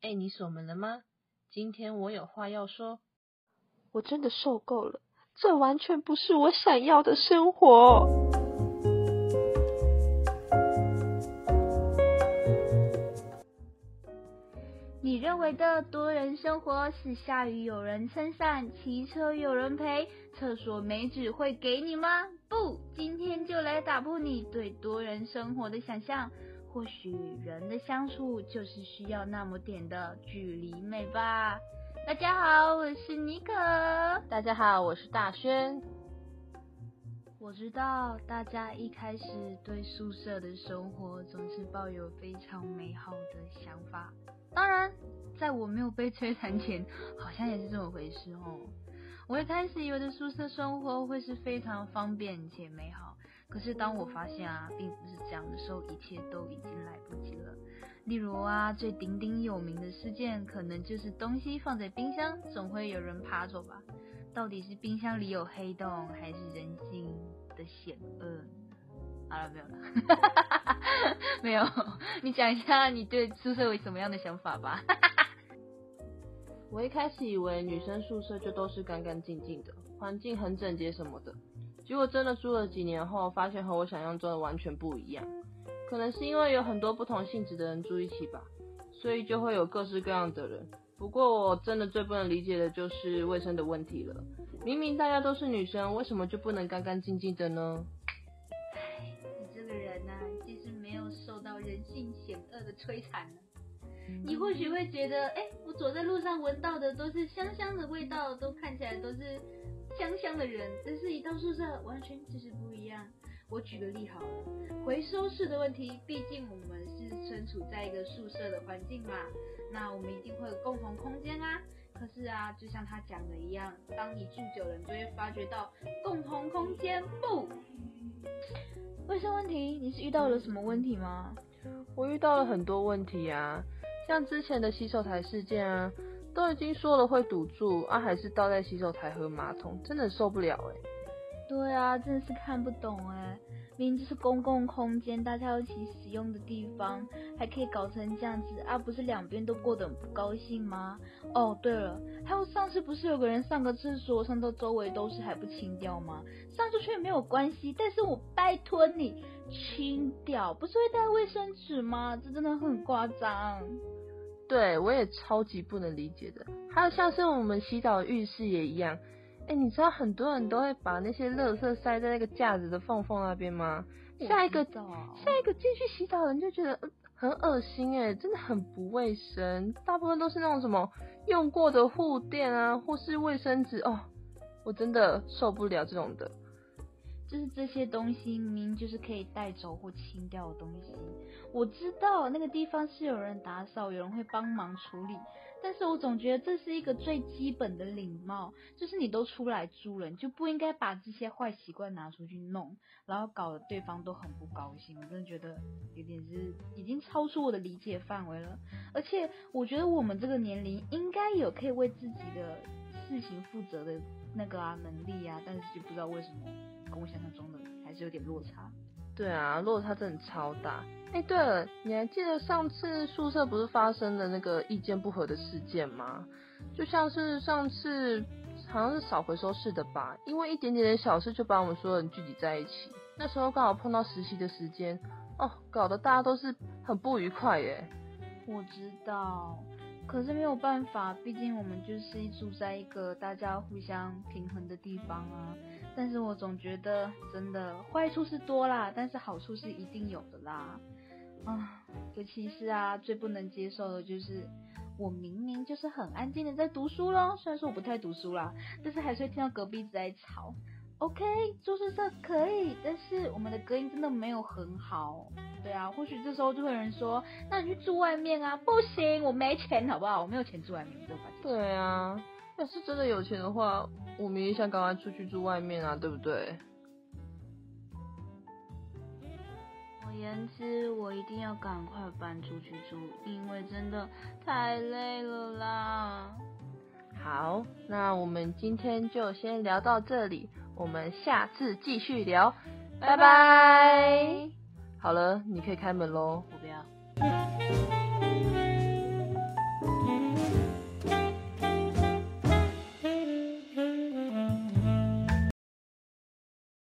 哎，你锁门了吗？今天我有话要说。我真的受够了，这完全不是我想要的生活。你认为的多人生活是下雨有人撑伞，骑车有人陪，厕所没纸会给你吗？不，今天就来打破你对多人生活的想象。或许人的相处就是需要那么点的距离美吧。大家好，我是妮可。大家好，我是大轩。我知道大家一开始对宿舍的生活总是抱有非常美好的想法。当然，在我没有被摧残前，好像也是这么回事哦。我一开始以为的宿舍生活会是非常方便且美好。可是当我发现啊，并不是这样的时候，一切都已经来不及了。例如啊，最鼎鼎有名的事件，可能就是东西放在冰箱，总会有人爬走吧？到底是冰箱里有黑洞，还是人性的险恶？好了，没有了，没有。你讲一下你对宿舍有什么样的想法吧？我一开始以为女生宿舍就都是干干净净的，环境很整洁什么的。结果真的住了几年后，发现和我想象中的完全不一样。可能是因为有很多不同性质的人住一起吧，所以就会有各式各样的人。不过我真的最不能理解的就是卫生的问题了。明明大家都是女生，为什么就不能干干净净的呢？唉，你这个人啊，其实没有受到人性险恶的摧残呢。你或许会觉得，哎，我走在路上闻到的都是香香的味道，都看起来都是。香香的人，但是一到宿舍完全就是不一样。我举个例好了，回收室的问题，毕竟我们是身处在一个宿舍的环境嘛，那我们一定会有共同空间啊。可是啊，就像他讲的一样，当你住久了，你就会发觉到共同空间不。卫生问题，你是遇到了什么问题吗？我遇到了很多问题啊，像之前的洗手台事件啊。都已经说了会堵住啊，还是倒在洗手台和马桶，真的受不了哎。对啊，真的是看不懂哎，明明就是公共空间，大家一起使用的地方，还可以搞成这样子啊，不是两边都过得很不高兴吗？哦，对了，还有上次不是有个人上个厕所上到周围都是还不清掉吗？上出去没有关系，但是我拜托你清掉，不是会带卫生纸吗？这真的很夸张。对，我也超级不能理解的，还有像是我们洗澡的浴室也一样，哎，你知道很多人都会把那些垃圾塞在那个架子的缝缝那边吗？下一个下一个进去洗澡的人就觉得很恶心，哎，真的很不卫生。大部分都是那种什么用过的护垫啊，或是卫生纸哦，我真的受不了这种的。就是这些东西明明就是可以带走或清掉的东西，我知道那个地方是有人打扫，有人会帮忙处理，但是我总觉得这是一个最基本的礼貌，就是你都出来住了，你就不应该把这些坏习惯拿出去弄，然后搞得对方都很不高兴。我真的觉得有点是已经超出我的理解范围了，而且我觉得我们这个年龄应该有可以为自己的事情负责的那个啊能力啊，但是就不知道为什么。跟我想象中的还是有点落差。对啊，落差真的超大。哎，对了，你还记得上次宿舍不是发生的那个意见不合的事件吗？就像是上次好像是扫回收室的吧，因为一点点的小事就把我们所有人聚集在一起。那时候刚好碰到实习的时间，哦，搞得大家都是很不愉快耶。我知道，可是没有办法，毕竟我们就是住在一个大家互相平衡的地方啊。但是我总觉得，真的坏处是多啦，但是好处是一定有的啦。啊，尤其是啊，最不能接受的就是，我明明就是很安静的在读书咯，虽然说我不太读书啦，但是还是会听到隔壁一直在吵。OK，住宿舍可以，但是我们的隔音真的没有很好。对啊，或许这时候就会有人说，那你去住外面啊？不行，我没钱，好不好？我没有钱住外面，对吧？对啊。要是真的有钱的话，我们也想赶快出去住外面啊，对不对？我言之，我一定要赶快搬出去住，因为真的太累了啦。好，那我们今天就先聊到这里，我们下次继续聊，拜拜。好了，你可以开门喽。我不要。